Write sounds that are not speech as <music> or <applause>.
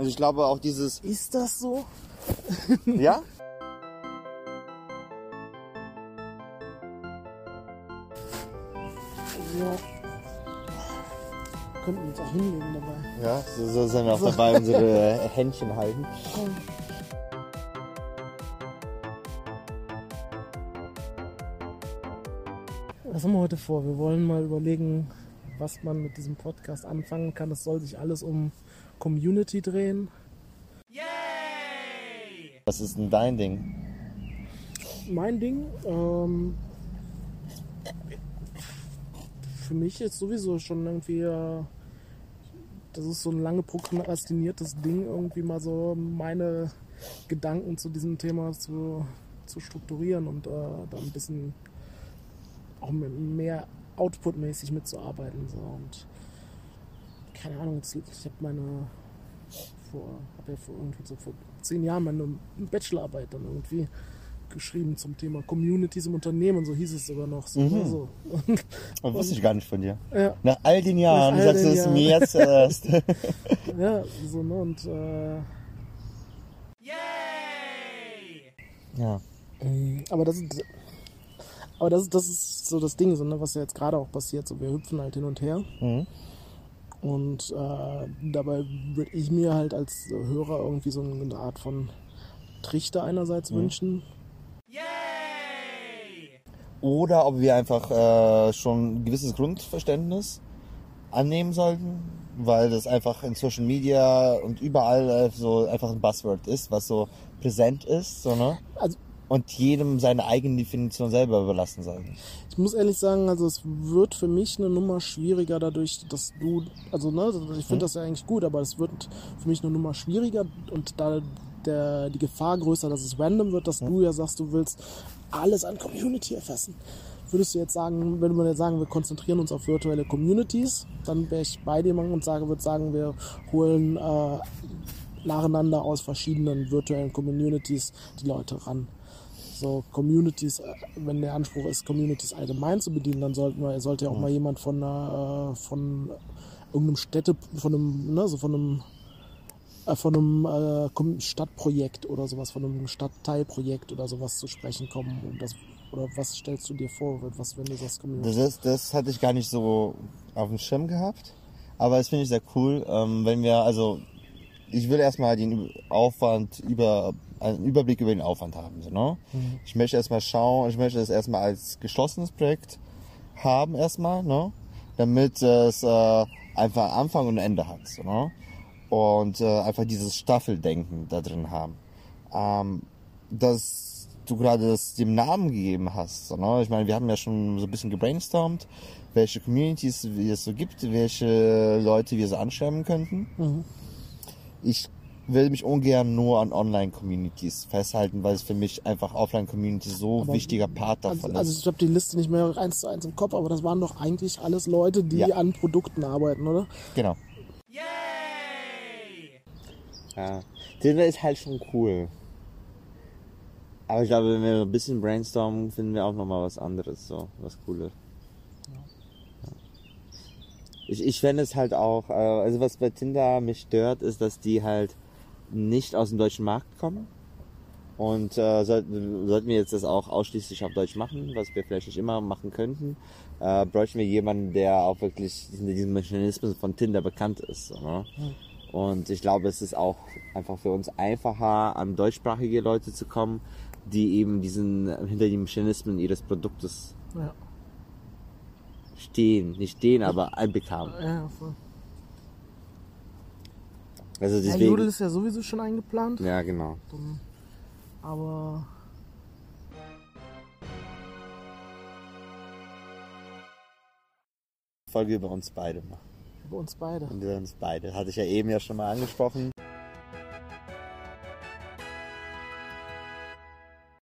Und ich glaube auch dieses, Ist das so? <laughs> ja? Ja. Könnten uns auch hinlegen dabei. Ja, so, so sind wir auch dabei, unsere <laughs> Händchen halten. Was haben wir heute vor? Wir wollen mal überlegen, was man mit diesem Podcast anfangen kann. Es soll sich alles um Community drehen. Was ist denn dein Ding? Mein Ding, ähm, für mich ist sowieso schon irgendwie, äh, das ist so ein lange prokrastiniertes Ding, irgendwie mal so meine Gedanken zu diesem Thema zu, zu strukturieren und äh, da ein bisschen auch mit mehr outputmäßig mitzuarbeiten. So. Und keine Ahnung, jetzt- ich habe meine vor, hab ja vor, irgendwie so vor zehn Jahren meine Bachelorarbeit dann irgendwie geschrieben zum Thema Communities im Unternehmen, so hieß es sogar noch. So, Mhm. so. <laughs> Das wusste ich gar nicht von dir. ja, Nach all den Jahren all sagst du es mir jetzt erst. <laughs> ja, so, ne, und äh, ja. Mm, Aber das ist, aber das, ist- das ist so das Ding, so, ne, was ja jetzt gerade auch passiert. So, wir hüpfen halt hin und her. Mhm. Und äh, dabei würde ich mir halt als Hörer irgendwie so eine Art von Trichter einerseits wünschen. Oder ob wir einfach äh, schon ein gewisses Grundverständnis annehmen sollten, weil das einfach in Social Media und überall äh, so einfach ein Buzzword ist, was so präsent ist, so, ne? Also Und jedem seine eigene Definition selber überlassen sollten. ich muss ehrlich sagen, also es wird für mich eine Nummer schwieriger dadurch, dass du, also ne, ich finde das ja eigentlich gut, aber es wird für mich eine Nummer schwieriger und da der, die Gefahr größer, dass es random wird, dass du ja sagst, du willst alles an Community erfassen. Würdest du jetzt sagen, wenn wir jetzt sagen, wir konzentrieren uns auf virtuelle Communities, dann wäre ich bei dir und sage, würde sagen, wir holen äh, nacheinander aus verschiedenen virtuellen Communities die Leute ran so Communities, äh, wenn der Anspruch ist, Communities allgemein zu bedienen, dann sollten wir, sollte ja auch mal jemand von einer, äh, von irgendeinem Städte, von einem, ne, so von einem, äh, von einem äh, Stadtprojekt oder sowas, von einem Stadtteilprojekt oder sowas zu sprechen kommen. Und das, oder was stellst du dir vor, was, wenn du sagst Community? Das, ist, das hatte ich gar nicht so auf dem Schirm gehabt. Aber das finde ich sehr cool, ähm, wenn wir, also ich will erstmal den Aufwand über, einen Überblick über den Aufwand haben. So, ne? Ich möchte erstmal schauen, ich möchte das erstmal als geschlossenes Projekt haben erstmal, ne? damit es äh, einfach Anfang und Ende hat. So, ne? Und äh, einfach dieses Staffeldenken da drin haben. Ähm, dass du gerade das dem Namen gegeben hast. So, ne? Ich meine, wir haben ja schon so ein bisschen gebrainstormt, welche Communities es so gibt, welche Leute wir so anschreiben könnten. Mhm. Ich will mich ungern nur an Online-Communities festhalten, weil es für mich einfach Offline-Communities so Aber- wichtiger Part Also, davon also ist. ich habe die Liste nicht mehr eins zu eins im Kopf, aber das waren doch eigentlich alles Leute, die Ja. an Produkten arbeiten, oder? Genau. Ja, Tinder ist halt schon cool. Aber ich glaube, wenn wir ein bisschen brainstormen, finden wir auch nochmal was anderes, so, was Cooles. Ich, ich fände es halt auch, äh, also was bei Tinder mich stört, ist, dass die halt nicht aus dem deutschen Markt kommen. Und äh, sollten, sollten wir jetzt das auch ausschließlich auf Deutsch machen, was wir vielleicht nicht immer machen könnten, äh, bräuchten wir jemanden, der auch wirklich in diesen Mechanismen von Tinder bekannt ist. Ne? Und ich glaube, es ist auch einfach für uns einfacher, an deutschsprachige Leute zu kommen, die eben diesen hinter den Mechanismen ihres Produktes Ja. Stehen. Nicht stehen, aber haben. Ja, voll. Also Ja, deswegen. Jodel ist ja sowieso schon eingeplant. ja, genau. Aber Folge über uns beide machen. über uns beide. Und über uns beide. Hatte ich ja eben ja schon mal angesprochen.